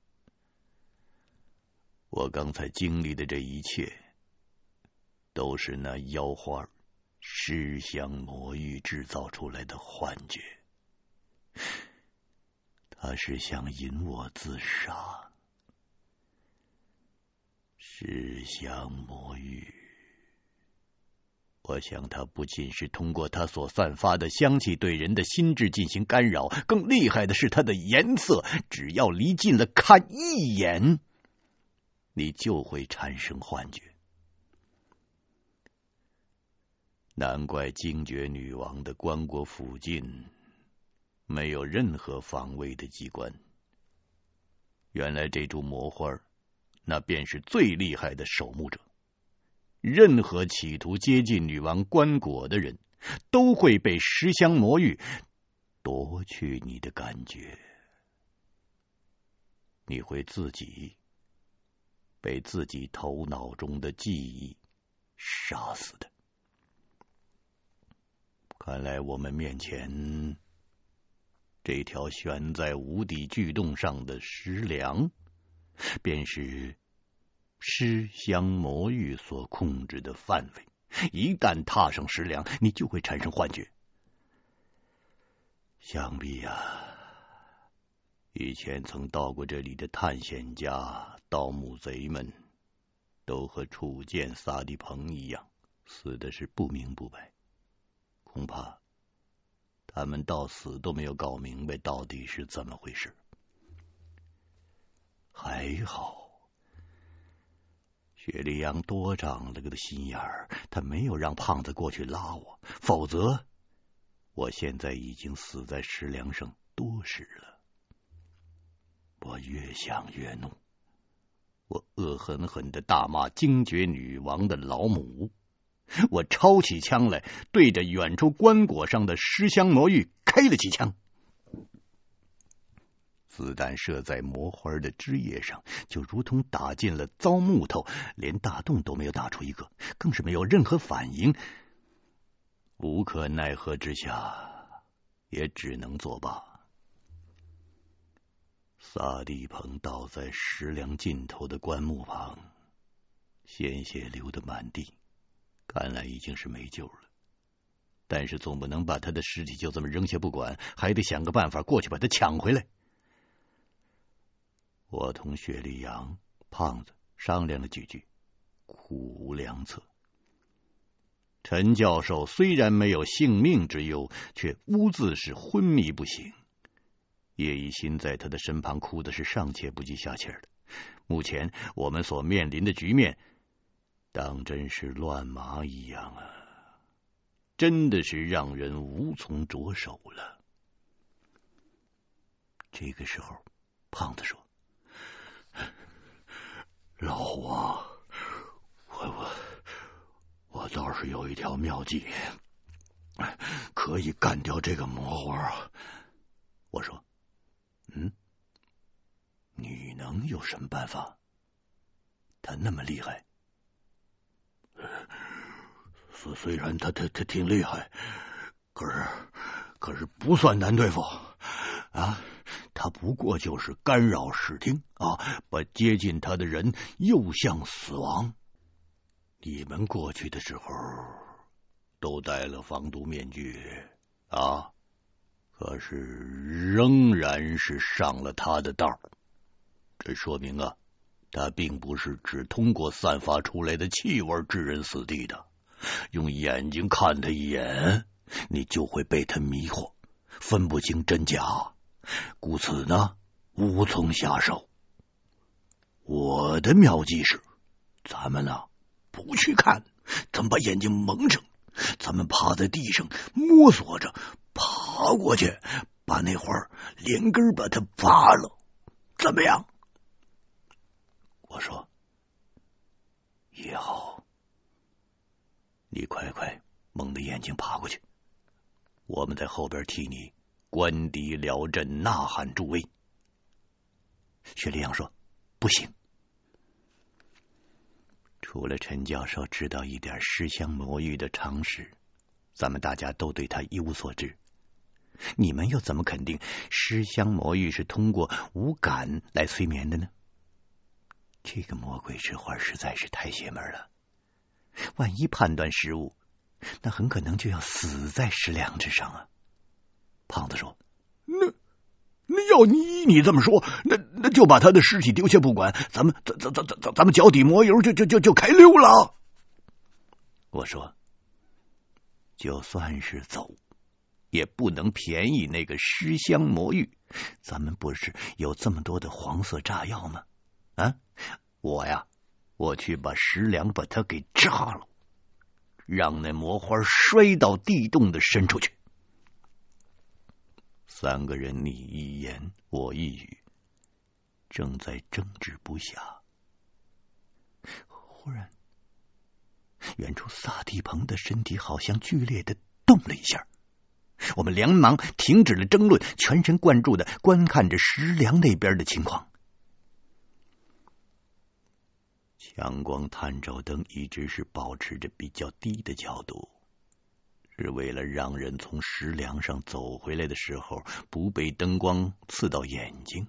A: 我刚才经历的这一切，都是那妖花尸香魔域制造出来的幻觉。他是想引我自杀。尸香魔域，我想他不仅是通过他所散发的香气对人的心智进行干扰，更厉害的是它的颜色，只要离近了看一眼。你就会产生幻觉，难怪精绝女王的棺椁附近没有任何防卫的机关。原来这株魔花，那便是最厉害的守墓者。任何企图接近女王棺椁的人，都会被尸香魔域夺去你的感觉，你会自己。被自己头脑中的记忆杀死的。看来我们面前这条悬在无底巨洞上的石梁，便是尸香魔域所控制的范围。一旦踏上石梁，你就会产生幻觉。想必呀、啊。以前曾到过这里的探险家、盗墓贼们，都和初见萨利鹏一样，死的是不明不白。恐怕他们到死都没有搞明白到底是怎么回事。还好，雪莉杨多长了个心眼儿，他没有让胖子过去拉我，否则我现在已经死在石梁上多时了。我越想越怒，我恶狠狠的大骂精绝女王的老母。我抄起枪来，对着远处棺椁上的尸香魔域开了几枪。子弹射在魔花的枝叶上，就如同打进了糟木头，连大洞都没有打出一个，更是没有任何反应。无可奈何之下，也只能作罢。萨利鹏倒在石梁尽头的棺木旁，鲜血流得满地，看来已经是没救了。但是总不能把他的尸体就这么扔下不管，还得想个办法过去把他抢回来。我同雪莉杨、胖子商量了几句，苦无良策。陈教授虽然没有性命之忧，却兀自是昏迷不醒。叶一新在他的身旁哭的是上气不接下气的。目前我们所面临的局面，当真是乱麻一样啊！真的是让人无从着手了。这个时候，胖子说：“
C: 老王，我我我倒是有一条妙计，可以干掉这个魔花啊！”
A: 我说：“嗯，你能有什么办法？他那么厉害。”
C: 虽虽然他他他挺厉害，可是可是不算难对付啊！他不过就是干扰视听啊，把接近他的人诱向死亡。你们过去的时候都戴了防毒面具啊，可是仍然是上了他的当。这说明啊，他并不是只通过散发出来的气味置人死地的。用眼睛看他一眼，你就会被他迷惑，分不清真假，故此呢，无从下手。我的妙计是，咱们呢不去看，咱们把眼睛蒙上，咱们趴在地上摸索着爬过去，把那花连根把它拔了，怎么样？
A: 我说也好。你快快蒙着眼睛爬过去，我们在后边替你关敌辽阵，呐喊助威。薛立阳说：“不行，除了陈教授知道一点尸香魔域的常识，咱们大家都对他一无所知。你们又怎么肯定尸香魔域是通过五感来催眠的呢？这个魔鬼之花实在是太邪门了。”万一判断失误，那很可能就要死在食粮之上啊！胖子说：“
C: 那那要你你这么说，那那就把他的尸体丢下不管，咱们咱咱咱咱咱们脚底抹油就就就就开溜了。”
A: 我说：“就算是走，也不能便宜那个尸香魔芋。咱们不是有这么多的黄色炸药吗？啊，我呀。”我去把石梁把它给炸了，让那魔花摔到地洞的深处去。三个人你一言我一语，正在争执不下。忽然，远处萨地鹏的身体好像剧烈的动了一下，我们连忙停止了争论，全神贯注的观看着石梁那边的情况。强光探照灯一直是保持着比较低的角度，是为了让人从石梁上走回来的时候不被灯光刺到眼睛。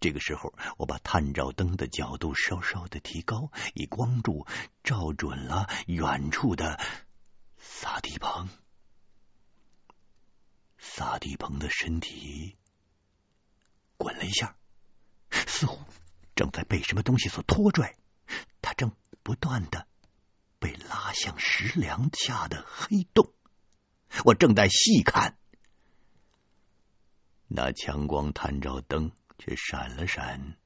A: 这个时候，我把探照灯的角度稍稍的提高，以光柱照准了远处的萨地鹏。萨地鹏的身体滚了一下，似乎正在被什么东西所拖拽。他正不断的被拉向石梁下的黑洞，我正在细看，那强光探照灯却闪了闪，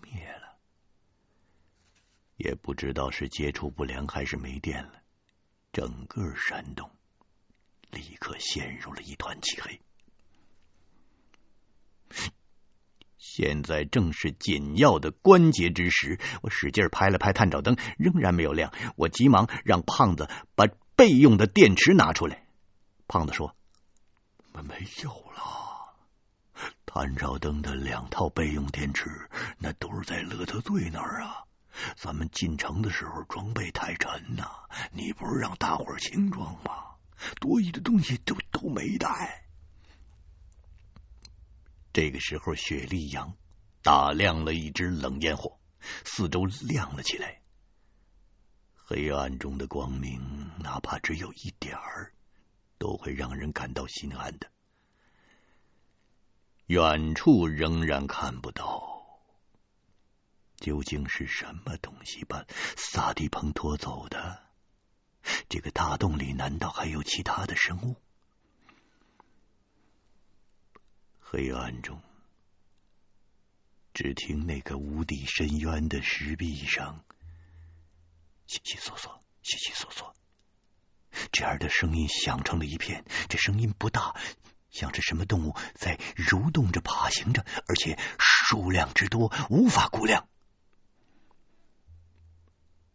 A: 灭了。也不知道是接触不良还是没电了，整个山洞立刻陷入了一团漆黑。现在正是紧要的关节之时，我使劲拍了拍探照灯，仍然没有亮。我急忙让胖子把备用的电池拿出来。胖子说：“
C: 没有了，探照灯的两套备用电池，那都是在乐特队那儿啊。咱们进城的时候装备太沉呐，你不是让大伙儿轻装吗？多余的东西都都没带。”
A: 这个时候，雪莉杨打亮了一支冷烟火，四周亮了起来。黑暗中的光明，哪怕只有一点儿，都会让人感到心安的。远处仍然看不到，究竟是什么东西把萨地鹏拖走的？这个大洞里难道还有其他的生物？黑暗中，只听那个无底深渊的石壁上，悉悉索索，悉悉索索，这样的声音响成了一片。这声音不大，像是什么动物在蠕动着、爬行着，而且数量之多，无法估量。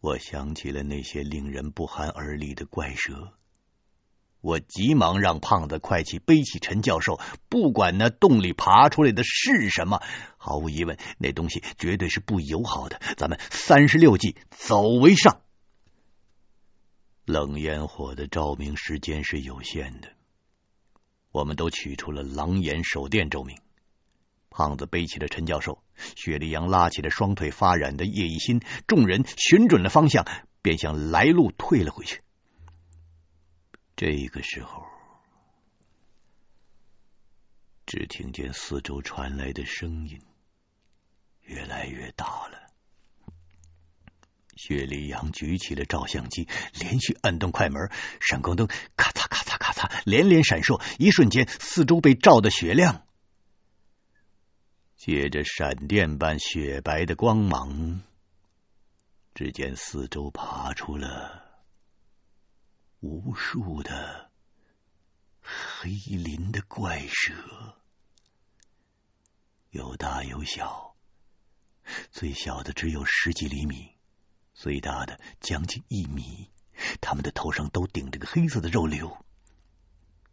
A: 我想起了那些令人不寒而栗的怪蛇。我急忙让胖子快去背起陈教授，不管那洞里爬出来的是什么，毫无疑问，那东西绝对是不友好的。咱们三十六计，走为上。冷烟火的照明时间是有限的，我们都取出了狼眼手电照明。胖子背起了陈教授，雪莉杨拉起了双腿发软的叶一心，众人寻准了方向，便向来路退了回去。这个时候，只听见四周传来的声音越来越大了。薛立阳举起了照相机，连续按动快门，闪光灯咔嚓咔嚓咔嚓连连闪烁，一瞬间，四周被照得雪亮。借着闪电般雪白的光芒，只见四周爬出了。无数的黑鳞的怪蛇，有大有小，最小的只有十几厘米，最大的将近一米。他们的头上都顶着个黑色的肉瘤，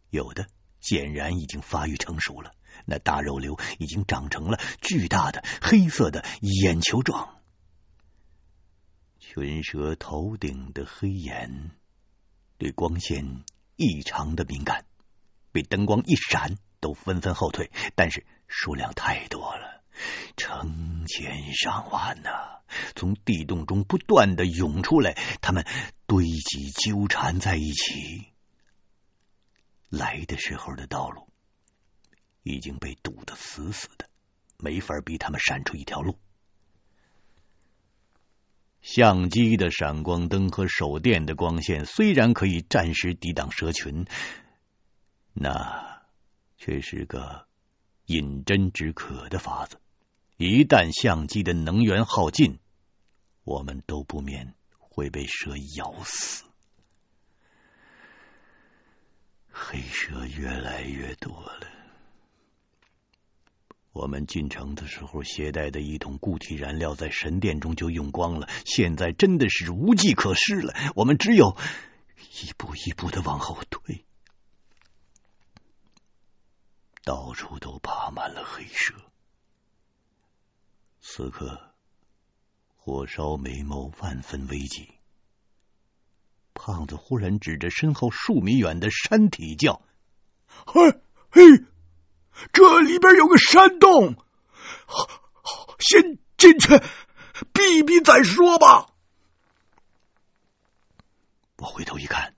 A: 有的显然已经发育成熟了，那大肉瘤已经长成了巨大的黑色的眼球状。群蛇头顶的黑眼。对光线异常的敏感，被灯光一闪，都纷纷后退。但是数量太多了，成千上万呐、啊，从地洞中不断的涌出来，它们堆积纠缠在一起。来的时候的道路已经被堵得死死的，没法逼他们闪出一条路。相机的闪光灯和手电的光线虽然可以暂时抵挡蛇群，那却是个饮鸩止渴的法子。一旦相机的能源耗尽，我们都不免会被蛇咬死。黑蛇越来越多了。我们进城的时候携带的一桶固体燃料在神殿中就用光了，现在真的是无计可施了。我们只有一步一步的往后退，到处都爬满了黑蛇。此刻，火烧眉毛，万分危急。胖子忽然指着身后数米远的山体叫：“嘿，嘿！”这里边有个山洞，先进去避避再说吧。我回头一看，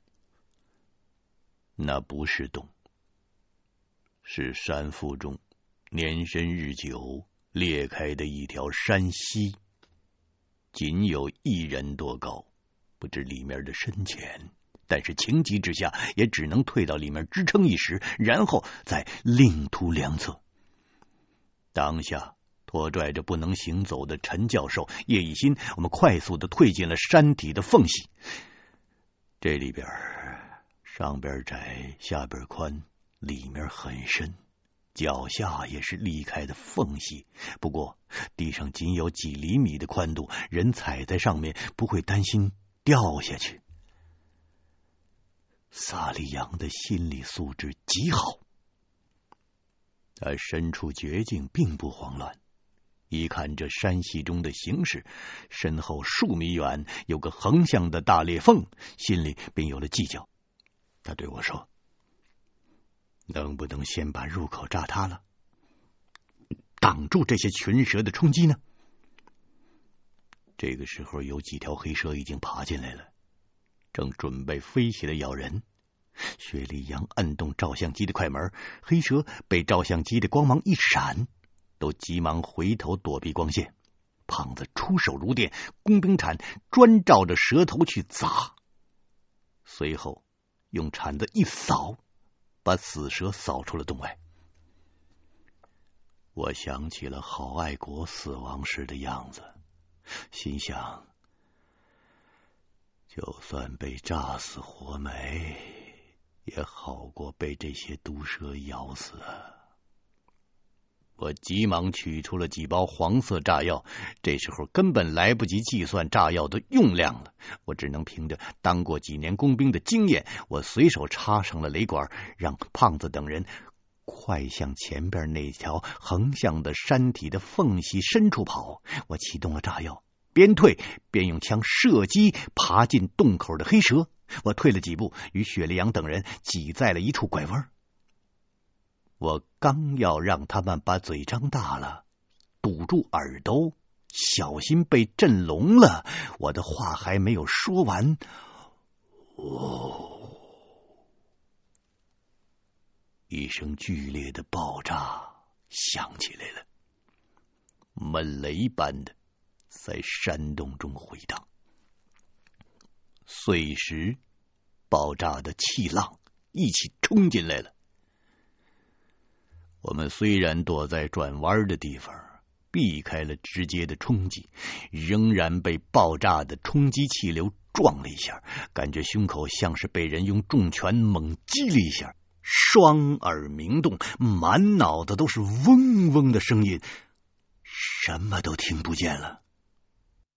A: 那不是洞，是山腹中年深日久裂开的一条山溪，仅有一人多高，不知里面的深浅。但是情急之下，也只能退到里面支撑一时，然后再另图良策。当下拖拽着不能行走的陈教授、叶一新，我们快速的退进了山体的缝隙。这里边上边窄，下边宽，里面很深，脚下也是裂开的缝隙。不过地上仅有几厘米的宽度，人踩在上面不会担心掉下去。萨利扬的心理素质极好，他身处绝境，并不慌乱。一看这山隙中的形势，身后数米远有个横向的大裂缝，心里便有了计较。他对我说：“能不能先把入口炸塌了，挡住这些群蛇的冲击呢？”这个时候，有几条黑蛇已经爬进来了。正准备飞起来咬人，薛立阳按动照相机的快门，黑蛇被照相机的光芒一闪，都急忙回头躲避光线。胖子出手如电，工兵铲专照着蛇头去砸，随后用铲子一扫，把死蛇扫出了洞外。我想起了郝爱国死亡时的样子，心想：就算被炸死活埋，也好过被这些毒蛇咬死。我急忙取出了几包黄色炸药，这时候根本来不及计算炸药的用量了。我只能凭着当过几年工兵的经验，我随手插上了雷管，让胖子等人快向前边那条横向的山体的缝隙深处跑。我启动了炸药，边退边用枪射击爬进洞口的黑蛇。我退了几步，与雪莉杨等人挤在了一处拐弯。我刚要让他们把嘴张大了，堵住耳朵，小心被震聋了，我的话还没有说完，哦，一声剧烈的爆炸响起来了，闷雷般的在山洞中回荡，碎石爆炸的气浪一起冲进来了。我们虽然躲在转弯的地方，避开了直接的冲击，仍然被爆炸的冲击气流撞了一下，感觉胸口像是被人用重拳猛击了一下，双耳鸣动，满脑子都是嗡嗡的声音，什么都听不见了。